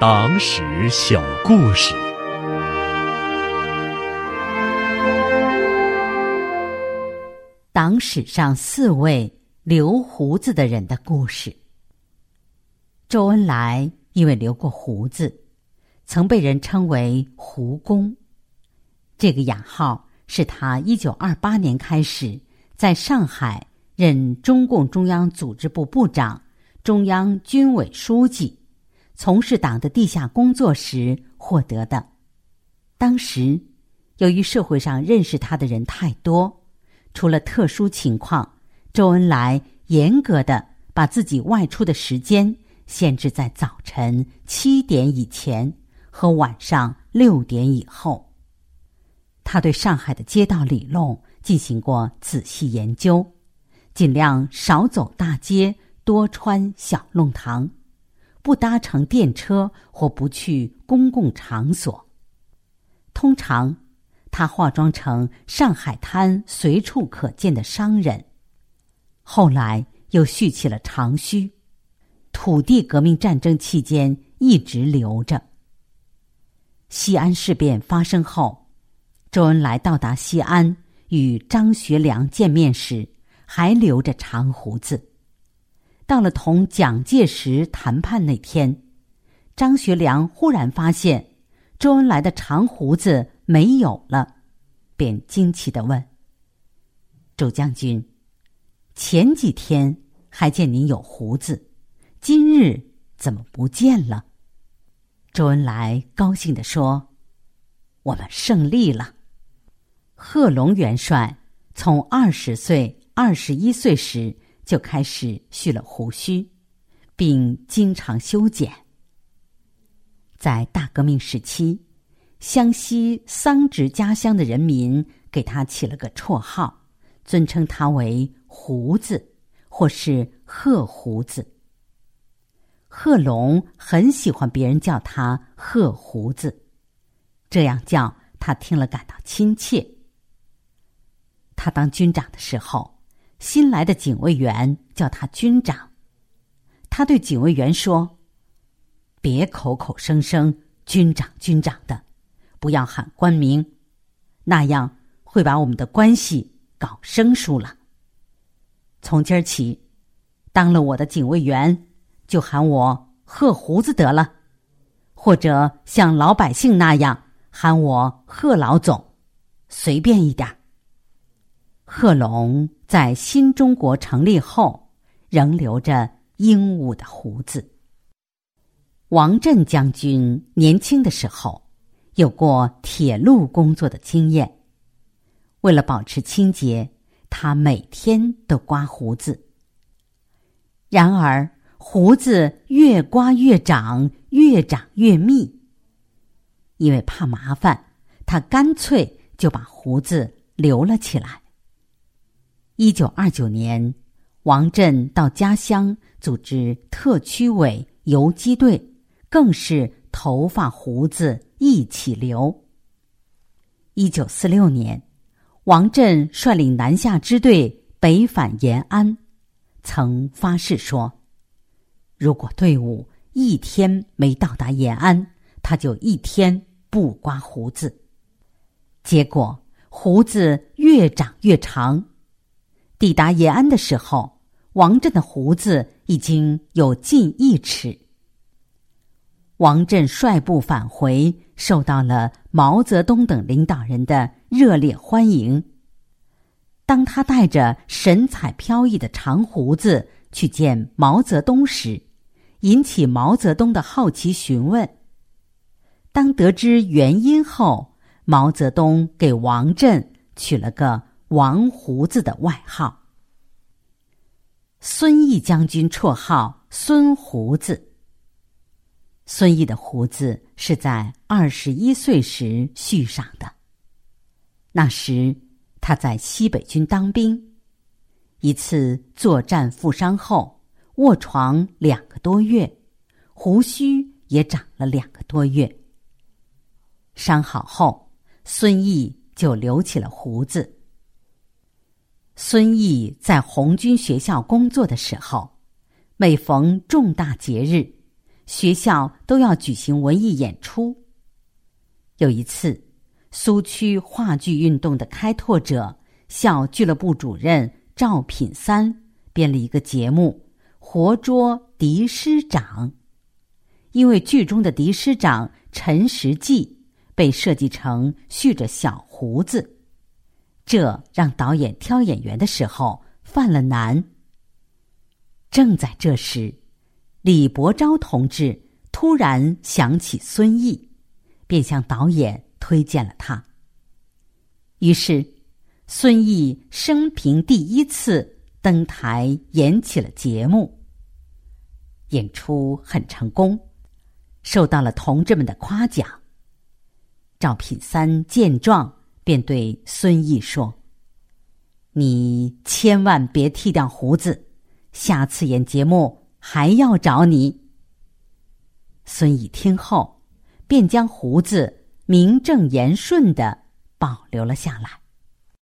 党史小故事：党史上四位留胡子的人的故事。周恩来因为留过胡子，曾被人称为“胡公”。这个雅号是他一九二八年开始在上海任中共中央组织部部长、中央军委书记。从事党的地下工作时获得的。当时，由于社会上认识他的人太多，除了特殊情况，周恩来严格的把自己外出的时间限制在早晨七点以前和晚上六点以后。他对上海的街道里弄进行过仔细研究，尽量少走大街，多穿小弄堂。不搭乘电车或不去公共场所。通常，他化妆成上海滩随处可见的商人。后来又蓄起了长须，土地革命战争期间一直留着。西安事变发生后，周恩来到达西安与张学良见面时，还留着长胡子。到了同蒋介石谈判那天，张学良忽然发现周恩来的长胡子没有了，便惊奇的问：“周将军，前几天还见您有胡子，今日怎么不见了？”周恩来高兴的说：“我们胜利了。”贺龙元帅从二十岁、二十一岁时。就开始蓄了胡须，并经常修剪。在大革命时期，湘西桑植家乡的人民给他起了个绰号，尊称他为“胡子”或是“贺胡子”。贺龙很喜欢别人叫他“贺胡子”，这样叫他听了感到亲切。他当军长的时候。新来的警卫员叫他军长，他对警卫员说：“别口口声声军长军长的，不要喊官名，那样会把我们的关系搞生疏了。从今儿起，当了我的警卫员，就喊我贺胡子得了，或者像老百姓那样喊我贺老总，随便一点。”贺龙在新中国成立后，仍留着英武的胡子。王震将军年轻的时候，有过铁路工作的经验。为了保持清洁，他每天都刮胡子。然而，胡子越刮越长，越长越密。因为怕麻烦，他干脆就把胡子留了起来。一九二九年，王震到家乡组织特区委游击队，更是头发胡子一起留。一九四六年，王震率领南下支队北返延安，曾发誓说：“如果队伍一天没到达延安，他就一天不刮胡子。”结果胡子越长越长。抵达延安的时候，王震的胡子已经有近一尺。王震率部返回，受到了毛泽东等领导人的热烈欢迎。当他带着神采飘逸的长胡子去见毛泽东时，引起毛泽东的好奇询问。当得知原因后，毛泽东给王震取了个。王胡子的外号。孙毅将军绰号孙胡子。孙毅的胡子是在二十一岁时蓄上的，那时他在西北军当兵，一次作战负伤后卧床两个多月，胡须也长了两个多月。伤好后，孙毅就留起了胡子。孙毅在红军学校工作的时候，每逢重大节日，学校都要举行文艺演出。有一次，苏区话剧运动的开拓者、校俱乐部主任赵品三编了一个节目《活捉狄师长》，因为剧中的狄师长陈实际被设计成蓄着小胡子，这让导演挑演员的时候犯了难。正在这时，李伯昭同志突然想起孙毅，便向导演推荐了他。于是，孙毅生平第一次登台演起了节目。演出很成功，受到了同志们的夸奖。赵品三见状，便对孙毅说：“你千万别剃掉胡子。”下次演节目还要找你。孙毅听后，便将胡子名正言顺的保留了下来。